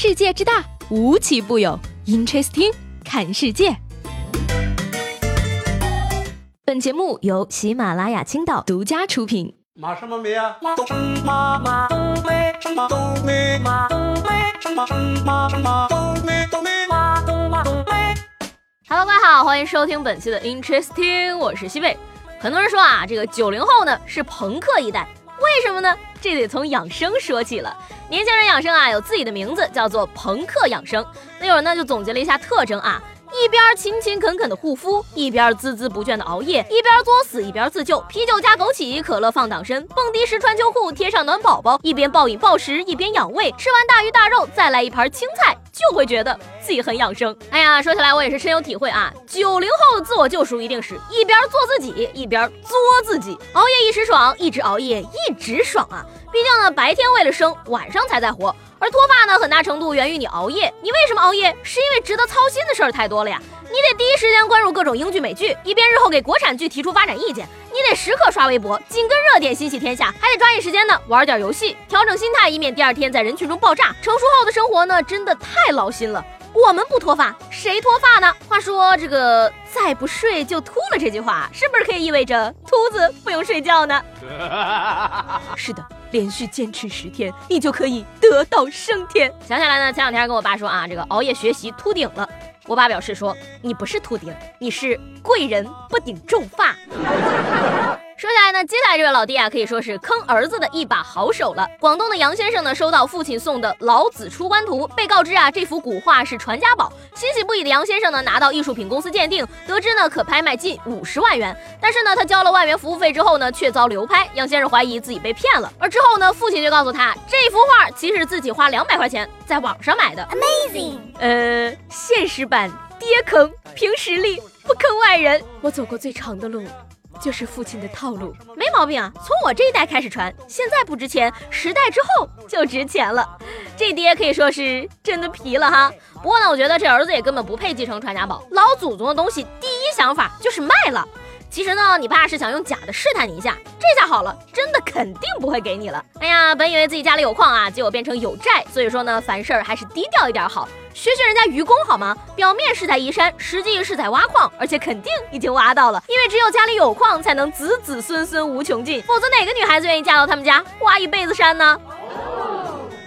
世界之大，无奇不有。Interesting，看世界。本节目由喜马拉雅青岛独家出品。马什么梅啊？马梅，马冬梅，马冬梅，马马马冬梅冬梅，马冬马冬梅。Hello，各位好，欢迎收听本期的 Interesting，我是西贝。很多人说啊，这个九零后呢是朋克一代，为什么呢？这得从养生说起了。年轻人养生啊，有自己的名字，叫做朋克养生。那有人呢就总结了一下特征啊。一边勤勤恳恳的护肤，一边孜孜不倦的熬夜，一边作死一边自救，啤酒加枸杞，可乐放党参，蹦迪时穿秋裤贴上暖宝宝，一边暴饮暴食一边养胃，吃完大鱼大肉再来一盘青菜，就会觉得自己很养生。哎呀，说起来我也是深有体会啊！九零后的自我救赎一定是一边做自己，一边作自己，熬夜一时爽，一直熬夜一直爽啊！毕竟呢，白天为了生，晚上才在活。而脱发呢，很大程度源于你熬夜。你为什么熬夜？是因为值得操心的事儿太多了呀。你得第一时间关注各种英剧美剧，以便日后给国产剧提出发展意见。你得时刻刷微博，紧跟热点，心系天下。还得抓紧时间呢，玩点游戏，调整心态，以免第二天在人群中爆炸。成熟后的生活呢，真的太劳心了。我们不脱发，谁脱发呢？话说这个“再不睡就秃了”这句话，是不是可以意味着秃子不用睡觉呢？是的。连续坚持十天，你就可以得道升天。想起来呢，前两天跟我爸说啊，这个熬夜学习秃顶了。我爸表示说，你不是秃顶，你是贵人不顶重发。接下来这位老弟啊，可以说是坑儿子的一把好手了。广东的杨先生呢，收到父亲送的《老子出关图》，被告知啊，这幅古画是传家宝。欣喜不已的杨先生呢，拿到艺术品公司鉴定，得知呢可拍卖近五十万元。但是呢，他交了万元服务费之后呢，却遭流拍。杨先生怀疑自己被骗了。而之后呢，父亲就告诉他，这幅画其实自己花两百块钱在网上买的。Amazing，呃，现实版爹坑，凭实力不坑外人。我走过最长的路。就是父亲的套路，没毛病啊！从我这一代开始传，现在不值钱，十代之后就值钱了。这爹可以说是真的皮了哈。不过呢，我觉得这儿子也根本不配继承传家宝，老祖宗的东西，第一想法就是卖了。其实呢，你爸是想用假的试探你一下，这下好了，真的肯定不会给你了。哎呀，本以为自己家里有矿啊，结果变成有债，所以说呢，凡事还是低调一点好，学学人家愚公好吗？表面是在移山，实际是在挖矿，而且肯定已经挖到了，因为只有家里有矿，才能子子孙孙无穷尽，否则哪个女孩子愿意嫁到他们家挖一辈子山呢？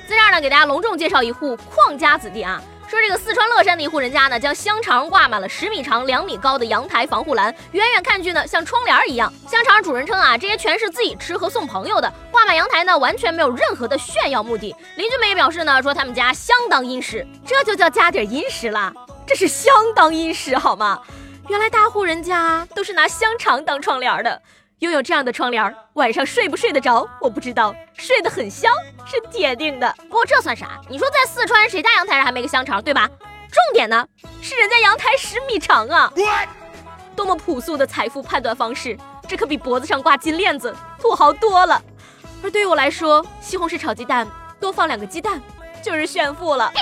在这儿呢，给大家隆重介绍一户矿家子弟啊。说这个四川乐山的一户人家呢，将香肠挂满了十米长、两米高的阳台防护栏，远远看去呢，像窗帘一样。香肠主人称啊，这些全是自己吃和送朋友的，挂满阳台呢，完全没有任何的炫耀目的。邻居们也表示呢，说他们家相当殷实，这就叫家底殷实啦，这是相当殷实好吗？原来大户人家都是拿香肠当窗帘的。拥有这样的窗帘，晚上睡不睡得着？我不知道，睡得很香是铁定的。不过这算啥？你说在四川谁家阳台上还没个香肠，对吧？重点呢是人家阳台十米长啊！多么朴素的财富判断方式，这可比脖子上挂金链子土豪多了。而对于我来说，西红柿炒鸡蛋多放两个鸡蛋就是炫富了。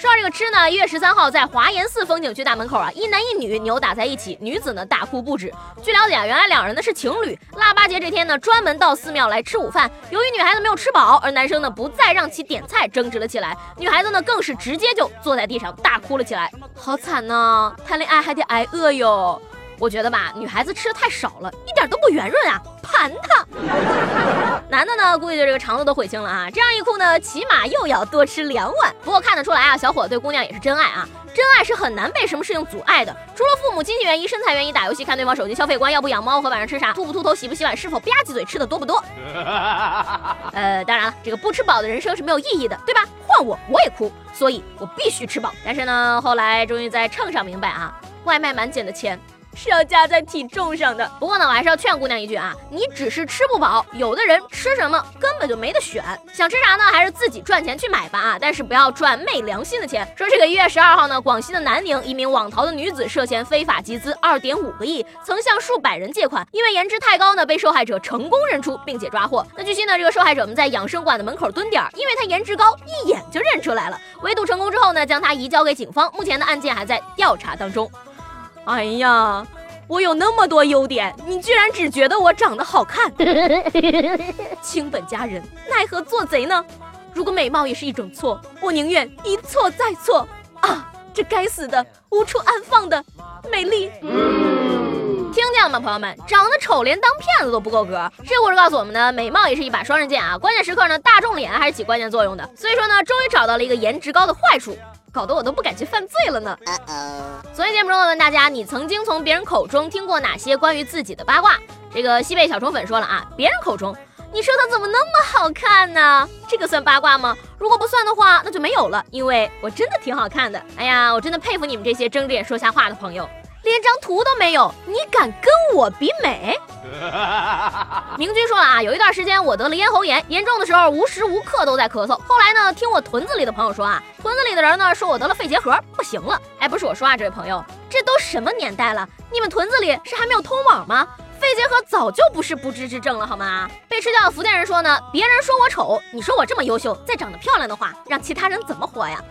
说到这个吃呢，一月十三号在华严寺风景区大门口啊，一男一女扭打在一起，女子呢大哭不止。据了解啊，原来两人呢是情侣，腊八节这天呢专门到寺庙来吃午饭。由于女孩子没有吃饱，而男生呢不再让其点菜，争执了起来。女孩子呢更是直接就坐在地上大哭了起来，好惨呐，谈恋爱还得挨饿哟。我觉得吧，女孩子吃的太少了，一点都不圆润啊，盘它。男的呢，估计就这个肠子都悔青了啊，这样一哭呢，起码又要多吃两碗。不过看得出来啊，小伙对姑娘也是真爱啊，真爱是很难被什么事情阻碍的。除了父母、经济原因、身材原因、打游戏、看对方手机消费观、要不养猫和晚上吃啥、秃不秃头、洗不洗碗、是否吧唧嘴、吃的多不多。呃，当然了，这个不吃饱的人生是没有意义的，对吧？换我，我也哭，所以我必须吃饱。但是呢，后来终于在秤上明白啊，外卖满减的钱。是要加在体重上的。不过呢，我还是要劝姑娘一句啊，你只是吃不饱，有的人吃什么根本就没得选，想吃啥呢，还是自己赚钱去买吧啊！但是不要赚昧良心的钱。说这个一月十二号呢，广西的南宁一名网逃的女子涉嫌非法集资二点五个亿，曾向数百人借款，因为颜值太高呢，被受害者成功认出并且抓获。那据悉呢，这个受害者们在养生馆的门口蹲点，因为她颜值高，一眼就认出来了。围堵成功之后呢，将她移交给警方，目前的案件还在调查当中。哎呀，我有那么多优点，你居然只觉得我长得好看，清本佳人奈何做贼呢？如果美貌也是一种错，我宁愿一错再错啊！这该死的无处安放的美丽。听见了吗，朋友们？长得丑连当骗子都不够格。这故事告诉我们呢，美貌也是一把双刃剑啊！关键时刻呢，大众脸还是起关键作用的。所以说呢，终于找到了一个颜值高的坏处，搞得我都不敢去犯罪了呢。所以节目中问大家，你曾经从别人口中听过哪些关于自己的八卦？这个西贝小虫粉说了啊，别人口中，你说他怎么那么好看呢？这个算八卦吗？如果不算的话，那就没有了，因为我真的挺好看的。哎呀，我真的佩服你们这些睁着眼说瞎话的朋友。连张图都没有，你敢跟我比美？明君说了啊，有一段时间我得了咽喉炎，严重的时候无时无刻都在咳嗽。后来呢，听我屯子里的朋友说啊，屯子里的人呢说我得了肺结核，不行了。哎，不是我说啊，这位朋友，这都什么年代了？你们屯子里是还没有通网吗？肺结核早就不是不治之症了，好吗？被吃掉的福建人说呢，别人说我丑，你说我这么优秀，再长得漂亮的话，让其他人怎么活呀？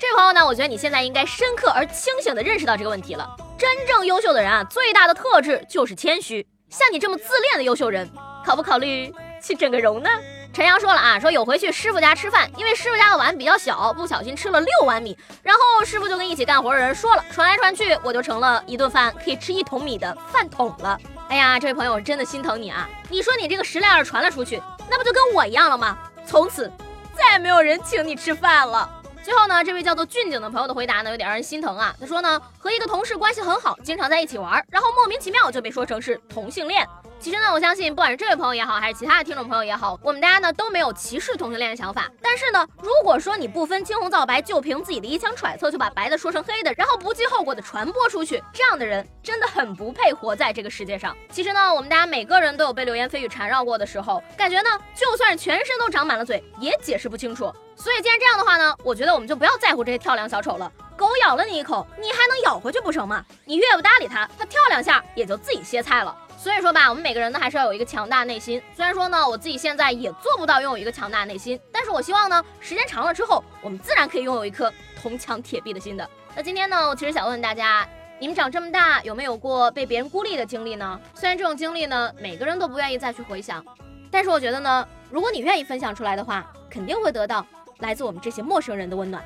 这位朋友呢，我觉得你现在应该深刻而清醒地认识到这个问题了。真正优秀的人啊，最大的特质就是谦虚。像你这么自恋的优秀人，考不考虑去整个容呢？陈阳说了啊，说有回去师傅家吃饭，因为师傅家的碗比较小，不小心吃了六碗米。然后师傅就跟一起干活的人说了，传来传去，我就成了一顿饭可以吃一桶米的饭桶了。哎呀，这位朋友，真的心疼你啊！你说你这个食量要是传了出去，那不就跟我一样了吗？从此再也没有人请你吃饭了。最后呢，这位叫做俊景的朋友的回答呢，有点让人心疼啊。他说呢，和一个同事关系很好，经常在一起玩，然后莫名其妙就被说成是同性恋。其实呢，我相信不管是这位朋友也好，还是其他的听众朋友也好，我们大家呢都没有歧视同性恋的想法。但是呢，如果说你不分青红皂白，就凭自己的一腔揣测就把白的说成黑的，然后不计后果的传播出去，这样的人真的很不配活在这个世界上。其实呢，我们大家每个人都有被流言蜚语缠绕过的时候，感觉呢，就算是全身都长满了嘴，也解释不清楚。所以既然这样的话呢，我觉得我们就不要在乎这些跳梁小丑了。狗咬了你一口，你还能咬回去不成吗？你越不搭理它，它跳两下也就自己歇菜了。所以说吧，我们每个人呢还是要有一个强大内心。虽然说呢，我自己现在也做不到拥有一个强大内心，但是我希望呢，时间长了之后，我们自然可以拥有一颗铜墙铁壁的心的。那今天呢，我其实想问问大家，你们长这么大有没有过被别人孤立的经历呢？虽然这种经历呢，每个人都不愿意再去回想，但是我觉得呢，如果你愿意分享出来的话，肯定会得到来自我们这些陌生人的温暖。